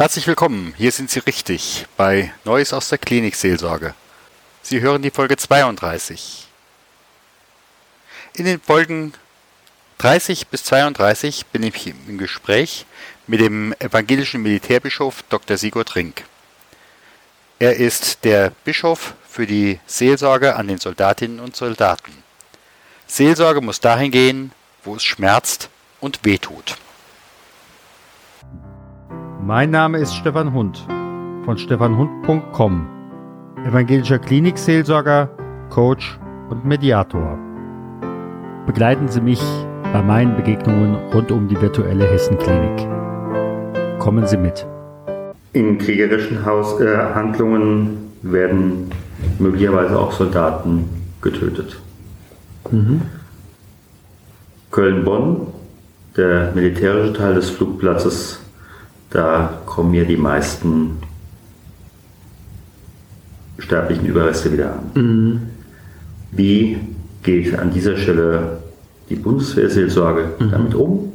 Herzlich willkommen, hier sind Sie richtig bei Neues aus der Klinikseelsorge. Sie hören die Folge 32. In den Folgen 30 bis 32 bin ich im Gespräch mit dem evangelischen Militärbischof Dr. Sigurd Rink. Er ist der Bischof für die Seelsorge an den Soldatinnen und Soldaten. Seelsorge muss dahin gehen, wo es schmerzt und wehtut. Mein Name ist Stefan Hund von stefanhund.com, evangelischer Klinikseelsorger, Coach und Mediator. Begleiten Sie mich bei meinen Begegnungen rund um die virtuelle Hessenklinik. Kommen Sie mit. In kriegerischen Haus, äh, Handlungen werden möglicherweise auch Soldaten getötet. Mhm. Köln-Bonn, der militärische Teil des Flugplatzes da kommen mir die meisten sterblichen Überreste wieder an. Mhm. Wie geht an dieser Stelle die Bundeswehrseelsorge mhm. damit um?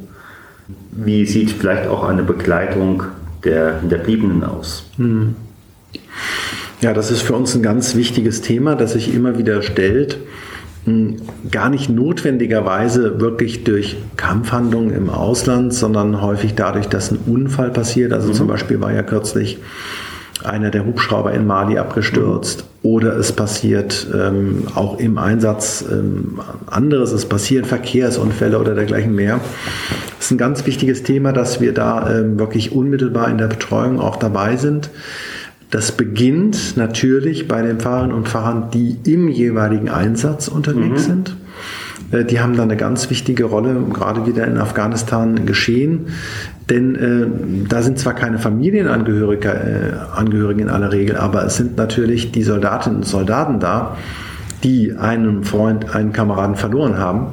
Wie sieht vielleicht auch eine Begleitung der Hinterbliebenen aus? Mhm. Ja, das ist für uns ein ganz wichtiges Thema, das sich immer wieder stellt gar nicht notwendigerweise wirklich durch Kampfhandlungen im Ausland, sondern häufig dadurch, dass ein Unfall passiert. Also mhm. zum Beispiel war ja kürzlich einer der Hubschrauber in Mali abgestürzt mhm. oder es passiert ähm, auch im Einsatz ähm, anderes, es passieren Verkehrsunfälle oder dergleichen mehr. Das ist ein ganz wichtiges Thema, dass wir da ähm, wirklich unmittelbar in der Betreuung auch dabei sind. Das beginnt natürlich bei den Fahrerinnen und Fahrern, die im jeweiligen Einsatz unterwegs mhm. sind. Äh, die haben da eine ganz wichtige Rolle, gerade wieder in Afghanistan geschehen. Denn äh, da sind zwar keine Familienangehörige äh, Angehörigen in aller Regel, aber es sind natürlich die Soldatinnen und Soldaten da, die einen Freund, einen Kameraden verloren haben.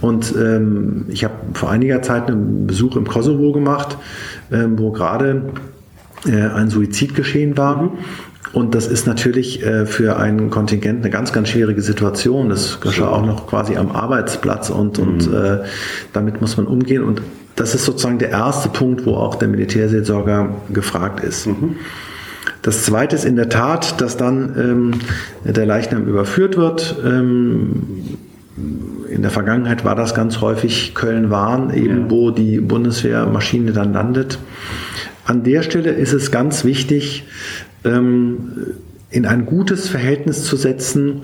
Und ähm, ich habe vor einiger Zeit einen Besuch im Kosovo gemacht, ähm, wo gerade äh, ein Suizid geschehen war. Mhm. Und das ist natürlich äh, für ein Kontingent eine ganz, ganz schwierige Situation. Das geschah auch noch quasi am Arbeitsplatz und, mhm. und äh, damit muss man umgehen. Und das ist sozusagen der erste Punkt, wo auch der Militärseelsorger gefragt ist. Mhm. Das zweite ist in der Tat, dass dann ähm, der Leichnam überführt wird. Ähm, in der Vergangenheit war das ganz häufig Köln-Wahn, eben ja. wo die Bundeswehrmaschine dann landet. An der Stelle ist es ganz wichtig, ähm, in ein gutes Verhältnis zu setzen,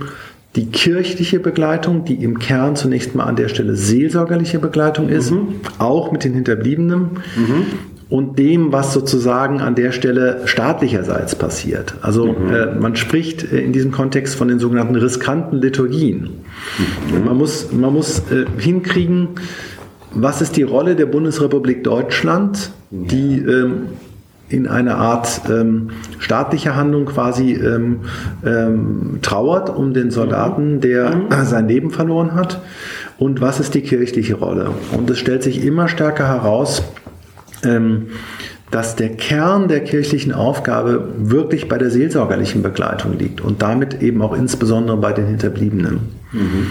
die kirchliche Begleitung, die im Kern zunächst mal an der Stelle seelsorgerliche Begleitung ist, mhm. auch mit den Hinterbliebenen, mhm. und dem, was sozusagen an der Stelle staatlicherseits passiert. Also mhm. äh, man spricht äh, in diesem Kontext von den sogenannten riskanten Liturgien. Mhm. Man muss, man muss äh, hinkriegen, was ist die Rolle der Bundesrepublik Deutschland, die ähm, in einer Art ähm, staatlicher Handlung quasi ähm, ähm, trauert um den Soldaten, mhm. der mhm. sein Leben verloren hat? Und was ist die kirchliche Rolle? Und es stellt sich immer stärker heraus, ähm, dass der Kern der kirchlichen Aufgabe wirklich bei der seelsorgerlichen Begleitung liegt und damit eben auch insbesondere bei den Hinterbliebenen. Mhm.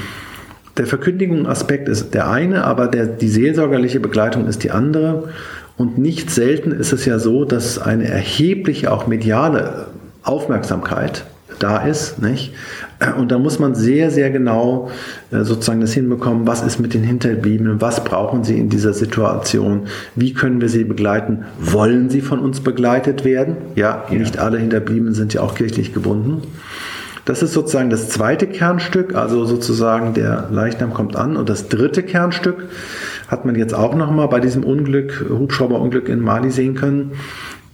Der Verkündigung-Aspekt ist der eine, aber der, die seelsorgerliche Begleitung ist die andere. Und nicht selten ist es ja so, dass eine erhebliche, auch mediale Aufmerksamkeit da ist. Nicht? Und da muss man sehr, sehr genau äh, sozusagen das hinbekommen, was ist mit den Hinterbliebenen, was brauchen sie in dieser Situation, wie können wir sie begleiten, wollen sie von uns begleitet werden? Ja, ja. nicht alle Hinterbliebenen sind ja auch kirchlich gebunden. Das ist sozusagen das zweite Kernstück, also sozusagen der Leichnam kommt an. Und das dritte Kernstück hat man jetzt auch nochmal bei diesem Unglück, Hubschrauberunglück in Mali sehen können,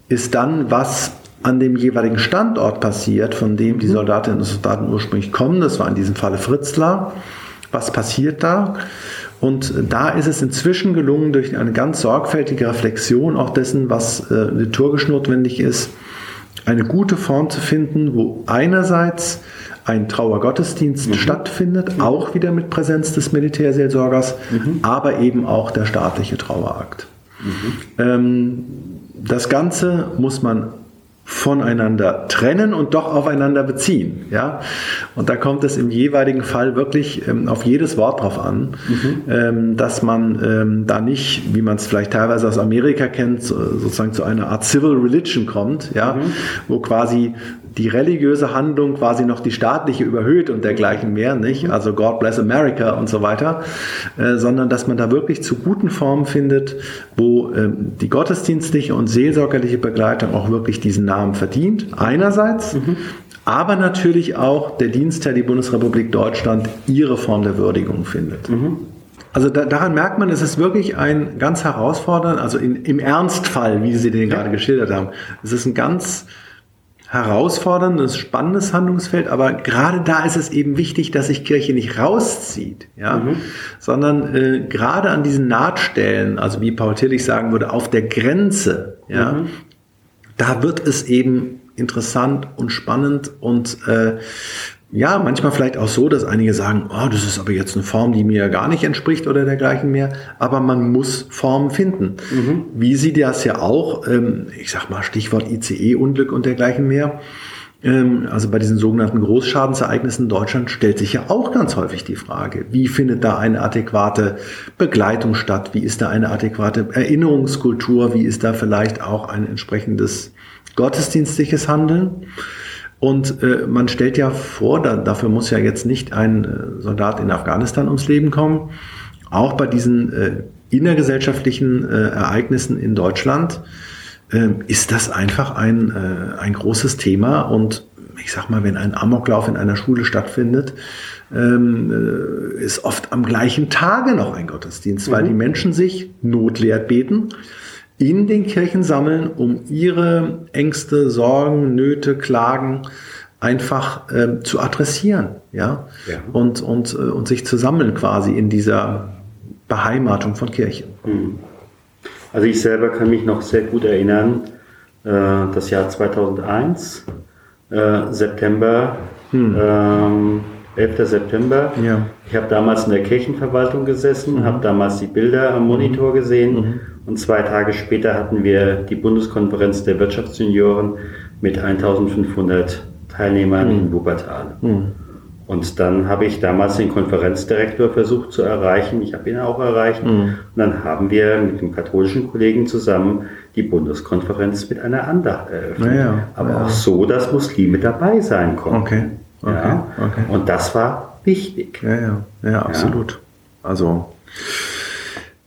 ist dann, was an dem jeweiligen Standort passiert, von dem die mhm. Soldatinnen und Soldaten ursprünglich kommen. Das war in diesem Falle Fritzlar. Was passiert da? Und da ist es inzwischen gelungen, durch eine ganz sorgfältige Reflexion auch dessen, was äh, liturgisch notwendig ist, eine gute Form zu finden, wo einerseits ein Trauergottesdienst mhm. stattfindet, mhm. auch wieder mit Präsenz des Militärseelsorgers, mhm. aber eben auch der staatliche Trauerakt. Mhm. Ähm, das Ganze muss man voneinander trennen und doch aufeinander beziehen. Ja? Und da kommt es im jeweiligen Fall wirklich ähm, auf jedes Wort drauf an, mhm. ähm, dass man ähm, da nicht, wie man es vielleicht teilweise aus Amerika kennt, so, sozusagen zu einer Art Civil Religion kommt, ja? Mhm. wo quasi die religiöse Handlung quasi noch die staatliche überhöht und dergleichen mehr, nicht? Also God bless America und so weiter, äh, sondern dass man da wirklich zu guten Formen findet, wo ähm, die gottesdienstliche und seelsorgerliche Begleitung auch wirklich diesen Namen verdient. Einerseits, mhm. aber natürlich auch der Dienstherr, die Bundesrepublik Deutschland, ihre Form der Würdigung findet. Mhm. Also da, daran merkt man, es ist wirklich ein ganz herausfordernd, also in, im Ernstfall, wie Sie den gerade geschildert haben, es ist ein ganz herausforderndes, spannendes Handlungsfeld, aber gerade da ist es eben wichtig, dass sich Kirche nicht rauszieht, ja, mhm. sondern äh, gerade an diesen Nahtstellen, also wie Paul Tillich sagen würde, auf der Grenze, ja, mhm. da wird es eben interessant und spannend und äh, ja, manchmal vielleicht auch so, dass einige sagen, oh, das ist aber jetzt eine Form, die mir gar nicht entspricht oder dergleichen mehr. Aber man muss Formen finden. Mhm. Wie sie das ja auch, ähm, ich sag mal Stichwort ICE-Unglück und dergleichen mehr. Ähm, also bei diesen sogenannten Großschadensereignissen in Deutschland stellt sich ja auch ganz häufig die Frage, wie findet da eine adäquate Begleitung statt? Wie ist da eine adäquate Erinnerungskultur? Wie ist da vielleicht auch ein entsprechendes gottesdienstliches Handeln? Und äh, man stellt ja vor, da, dafür muss ja jetzt nicht ein äh, Soldat in Afghanistan ums Leben kommen. Auch bei diesen äh, innergesellschaftlichen äh, Ereignissen in Deutschland äh, ist das einfach ein, äh, ein großes Thema. Und ich sag mal, wenn ein Amoklauf in einer Schule stattfindet, ähm, äh, ist oft am gleichen Tage noch ein Gottesdienst, weil mhm. die Menschen sich notlehrt beten in den Kirchen sammeln, um ihre Ängste, Sorgen, Nöte, Klagen einfach äh, zu adressieren, ja, ja. Und, und, äh, und sich zu sammeln quasi in dieser Beheimatung von Kirchen. Hm. Also ich selber kann mich noch sehr gut erinnern, äh, das Jahr 2001, äh, September, hm. ähm, 11. September. Ja. Ich habe damals in der Kirchenverwaltung gesessen, mhm. habe damals die Bilder am Monitor mhm. gesehen mhm. Und zwei Tage später hatten wir die Bundeskonferenz der Wirtschaftsjunioren mit 1500 Teilnehmern mhm. in Wuppertal. Mhm. Und dann habe ich damals den Konferenzdirektor versucht zu erreichen. Ich habe ihn auch erreicht. Mhm. Und dann haben wir mit dem katholischen Kollegen zusammen die Bundeskonferenz mit einer Andacht eröffnet. Ja, Aber ja. auch so, dass Muslime dabei sein konnten. Okay. Okay, ja. okay. Und das war wichtig. Ja, ja, ja, absolut. Also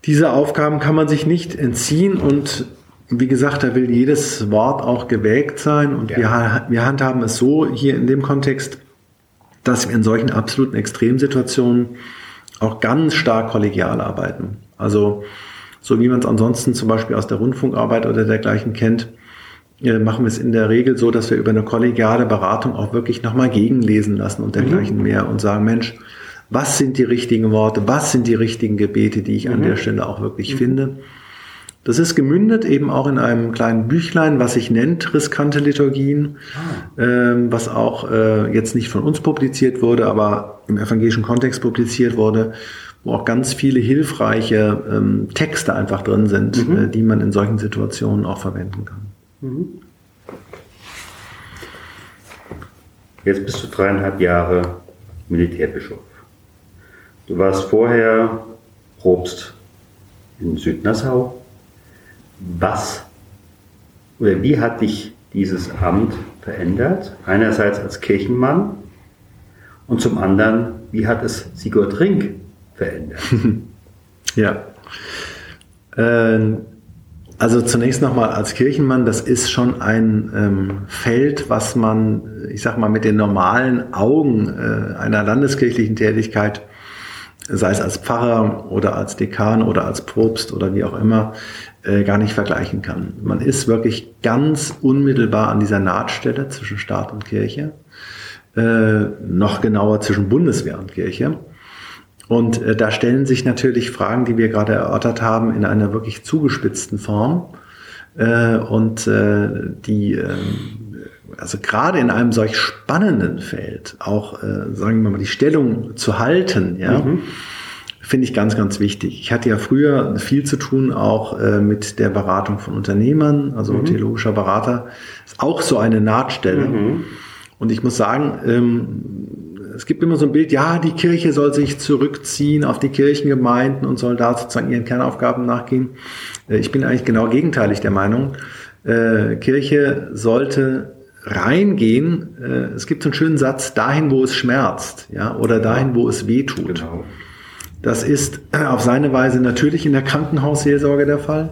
diese Aufgaben kann man sich nicht entziehen und wie gesagt, da will jedes Wort auch gewägt sein und ja. wir, wir handhaben es so hier in dem Kontext, dass wir in solchen absoluten Extremsituationen auch ganz stark kollegial arbeiten. Also so wie man es ansonsten zum Beispiel aus der Rundfunkarbeit oder dergleichen kennt, äh, machen wir es in der Regel so, dass wir über eine kollegiale Beratung auch wirklich nochmal gegenlesen lassen und dergleichen mhm. mehr und sagen, Mensch, was sind die richtigen Worte, was sind die richtigen Gebete, die ich mhm. an der Stelle auch wirklich mhm. finde. Das ist gemündet eben auch in einem kleinen Büchlein, was sich nennt Riskante Liturgien, ah. ähm, was auch äh, jetzt nicht von uns publiziert wurde, aber im evangelischen Kontext publiziert wurde, wo auch ganz viele hilfreiche ähm, Texte einfach drin sind, mhm. äh, die man in solchen Situationen auch verwenden kann. Mhm. Jetzt bist du dreieinhalb Jahre Militärbischof. Du warst vorher Probst in Südnassau. Was oder wie hat dich dieses Amt verändert? Einerseits als Kirchenmann und zum anderen, wie hat es Sigurd Rink verändert? ja. Ähm also zunächst nochmal als Kirchenmann, das ist schon ein ähm, Feld, was man, ich sag mal, mit den normalen Augen äh, einer landeskirchlichen Tätigkeit, sei es als Pfarrer oder als Dekan oder als Propst oder wie auch immer, äh, gar nicht vergleichen kann. Man ist wirklich ganz unmittelbar an dieser Nahtstelle zwischen Staat und Kirche, äh, noch genauer zwischen Bundeswehr und Kirche. Und äh, da stellen sich natürlich Fragen, die wir gerade erörtert haben, in einer wirklich zugespitzten Form. Äh, und äh, die, äh, also gerade in einem solch spannenden Feld, auch, äh, sagen wir mal, die Stellung zu halten, ja, mhm. finde ich ganz, ganz wichtig. Ich hatte ja früher viel zu tun auch äh, mit der Beratung von Unternehmern, also mhm. theologischer Berater. Ist auch so eine Nahtstelle. Mhm. Und ich muss sagen, ähm, es gibt immer so ein Bild, ja, die Kirche soll sich zurückziehen auf die Kirchengemeinden und soll da sozusagen ihren Kernaufgaben nachgehen. Äh, ich bin eigentlich genau gegenteilig der Meinung. Äh, Kirche sollte reingehen. Äh, es gibt so einen schönen Satz, dahin, wo es schmerzt, ja, oder dahin, wo es weh tut. Genau. Das ist auf seine Weise natürlich in der Krankenhausseelsorge der Fall.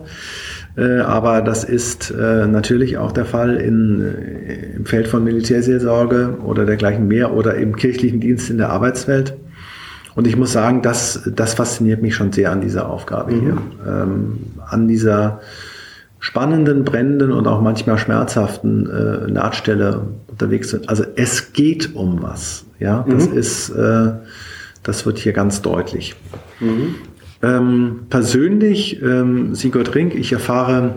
Äh, aber das ist äh, natürlich auch der Fall in, äh, im Feld von Militärseelsorge oder dergleichen mehr oder im kirchlichen Dienst in der Arbeitswelt. Und ich muss sagen, das, das fasziniert mich schon sehr an dieser Aufgabe mhm. hier. Ähm, an dieser spannenden, brennenden und auch manchmal schmerzhaften äh, Nahtstelle unterwegs sind. Also es geht um was. Ja, das mhm. ist, äh, das wird hier ganz deutlich. Mhm. Ähm, persönlich, ähm, Sigurd Rink, ich erfahre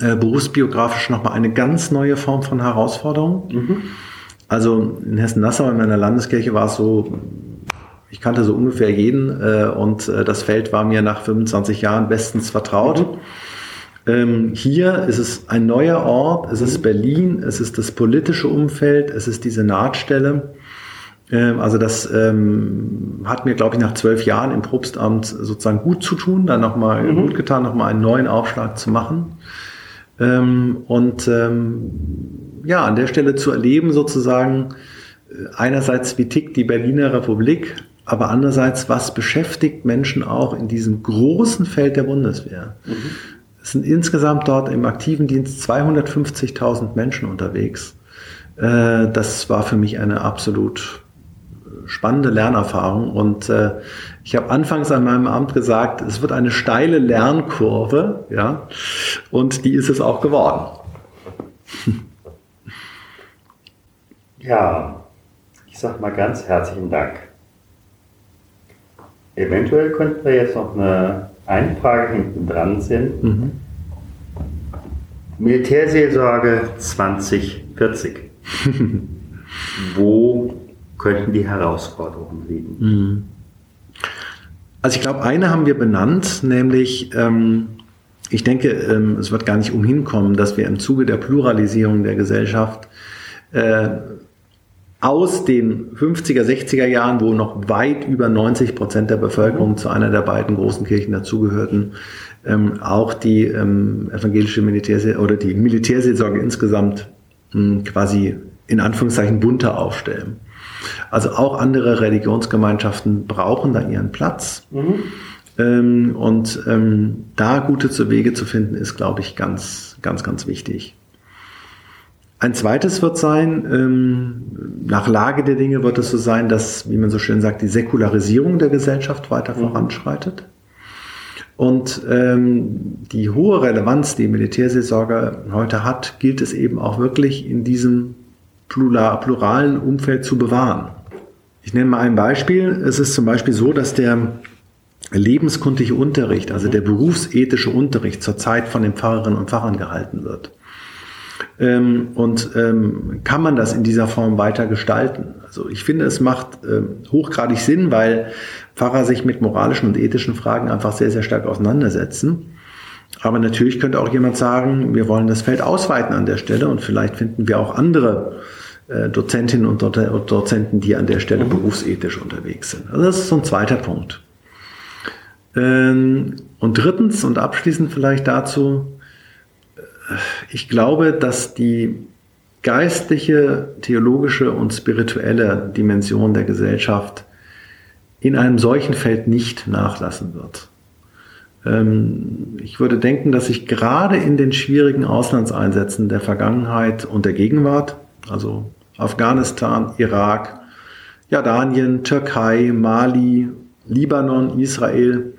äh, berufsbiografisch nochmal eine ganz neue Form von Herausforderung. Mhm. Also in Hessen-Nassau in meiner Landeskirche war es so, ich kannte so ungefähr jeden äh, und äh, das Feld war mir nach 25 Jahren bestens vertraut. Mhm. Ähm, hier ist es ein neuer Ort, es ist. Berlin, es ist das politische Umfeld, es ist diese Nahtstelle. Ähm, also das ähm, hat mir, glaube ich, nach zwölf Jahren im Propstamt sozusagen gut zu tun, dann nochmal mhm. gut getan, nochmal einen neuen Aufschlag zu machen. Ähm, und ähm, ja, an der Stelle zu erleben sozusagen äh, einerseits, wie tickt die Berliner Republik, aber andererseits, was beschäftigt Menschen auch in diesem großen Feld der Bundeswehr. Mhm. Es sind insgesamt dort im aktiven Dienst 250.000 Menschen unterwegs. Äh, das war für mich eine absolut spannende Lernerfahrung. Und äh, ich habe anfangs an meinem Amt gesagt, es wird eine steile Lernkurve, ja, und die ist es auch geworden. Ja, ich sage mal ganz herzlichen Dank. Eventuell könnten wir jetzt noch eine, eine Frage hinten dran sind. Mhm. Militärseelsorge 2040. Wo könnten die Herausforderungen liegen? Mhm. Also ich glaube, eine haben wir benannt, nämlich ähm, ich denke, ähm, es wird gar nicht umhin kommen, dass wir im Zuge der Pluralisierung der Gesellschaft äh, aus den 50er, 60er Jahren, wo noch weit über 90 Prozent der Bevölkerung zu einer der beiden großen Kirchen dazugehörten, ähm, auch die ähm, evangelische Militärseelsorge oder die Militärseelsorge insgesamt mh, hm, quasi in Anführungszeichen bunter aufstellen. Also auch andere Religionsgemeinschaften brauchen da ihren Platz. Mhm. Ähm, und ähm, da gute Wege zu finden, ist, glaube ich, ganz, ganz, ganz wichtig. Ein zweites wird sein, ähm, nach Lage der Dinge wird es so sein, dass, wie man so schön sagt, die Säkularisierung der Gesellschaft weiter mhm. voranschreitet. Und ähm, die hohe Relevanz, die Militärseelsorge heute hat, gilt es eben auch wirklich in diesem pluralen Umfeld zu bewahren. Ich nenne mal ein Beispiel. Es ist zum Beispiel so, dass der lebenskundliche Unterricht, also der berufsethische Unterricht zurzeit von den Pfarrerinnen und Pfarrern gehalten wird. Ähm, und ähm, kann man das in dieser Form weiter gestalten? Also ich finde, es macht ähm, hochgradig Sinn, weil Pfarrer sich mit moralischen und ethischen Fragen einfach sehr, sehr stark auseinandersetzen. Aber natürlich könnte auch jemand sagen, wir wollen das Feld ausweiten an der Stelle und vielleicht finden wir auch andere äh, Dozentinnen und Dozenten, die an der Stelle mhm. berufsethisch unterwegs sind. Also das ist so ein zweiter Punkt. Ähm, und drittens und abschließend vielleicht dazu, ich glaube, dass die geistliche, theologische und spirituelle Dimension der Gesellschaft in einem solchen Feld nicht nachlassen wird. Ähm, ich würde denken, dass sich gerade in den schwierigen Auslandseinsätzen der Vergangenheit und der Gegenwart, also Afghanistan, Irak, Jordanien, Türkei, Mali, Libanon, Israel,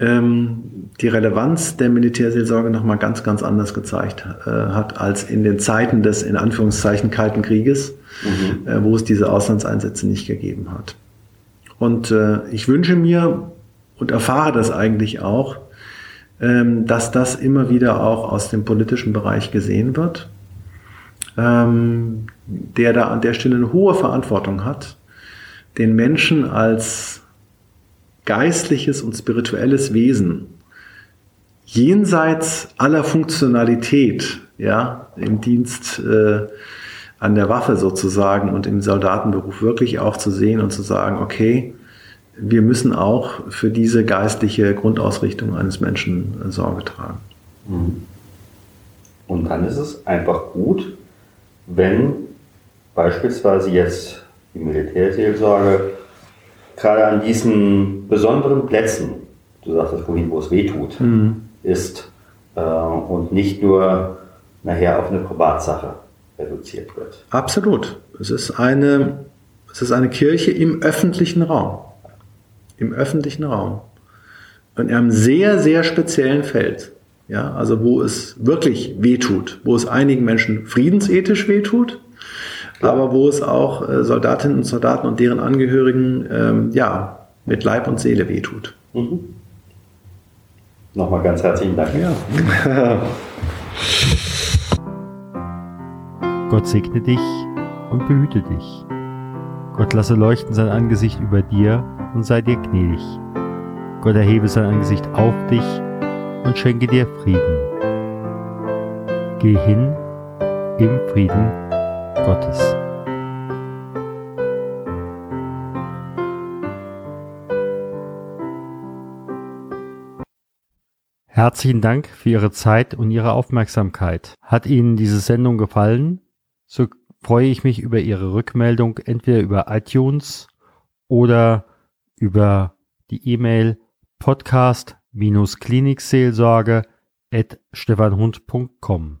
ähm, die Relevanz der Militärseelsorge nochmal ganz, ganz anders gezeigt äh, hat als in den Zeiten des, in Anführungszeichen, Kalten Krieges, mhm. äh, wo es diese Auslandseinsätze nicht gegeben hat. Und äh, ich wünsche mir und erfahre das eigentlich auch, ähm, dass das immer wieder auch aus dem politischen Bereich gesehen wird ähm, der da an der Stelle eine hohe Verantwortung hat, den Menschen als geistliches und spirituelles Wesen jenseits aller Funktionalität, ja, im Dienst äh, an der Waffe sozusagen und im Soldatenberuf wirklich auch zu sehen und zu sagen, okay, wir müssen auch für diese geistliche Grundausrichtung eines Menschen Sorge tragen. Mhm. Und dann ist es einfach gut, wenn beispielsweise jetzt die Militärseelsorge gerade an diesen besonderen Plätzen, du sagtest vorhin, wo es weh tut, mhm. ist äh, und nicht nur nachher auf eine Privatsache reduziert wird. Absolut. Es ist eine, es ist eine Kirche im öffentlichen Raum. Im öffentlichen Raum. In einem sehr, sehr speziellen Feld. Ja, also wo es wirklich wehtut, wo es einigen Menschen friedensethisch wehtut, ja. Aber wo es auch äh, Soldatinnen und Soldaten und deren Angehörigen ähm, ja, mit Leib und Seele wehtut. Mhm. Nochmal ganz herzlichen Dank. Ja. Gott segne dich und behüte dich. Gott lasse leuchten sein Angesicht über dir und sei dir gnädig. Gott erhebe sein Angesicht auf dich und schenke dir Frieden. Geh hin im Frieden Gottes. Herzlichen Dank für Ihre Zeit und Ihre Aufmerksamkeit. Hat Ihnen diese Sendung gefallen? So freue ich mich über Ihre Rückmeldung entweder über iTunes oder über die E-Mail podcast-klinikseelsorge at stefanhund.com.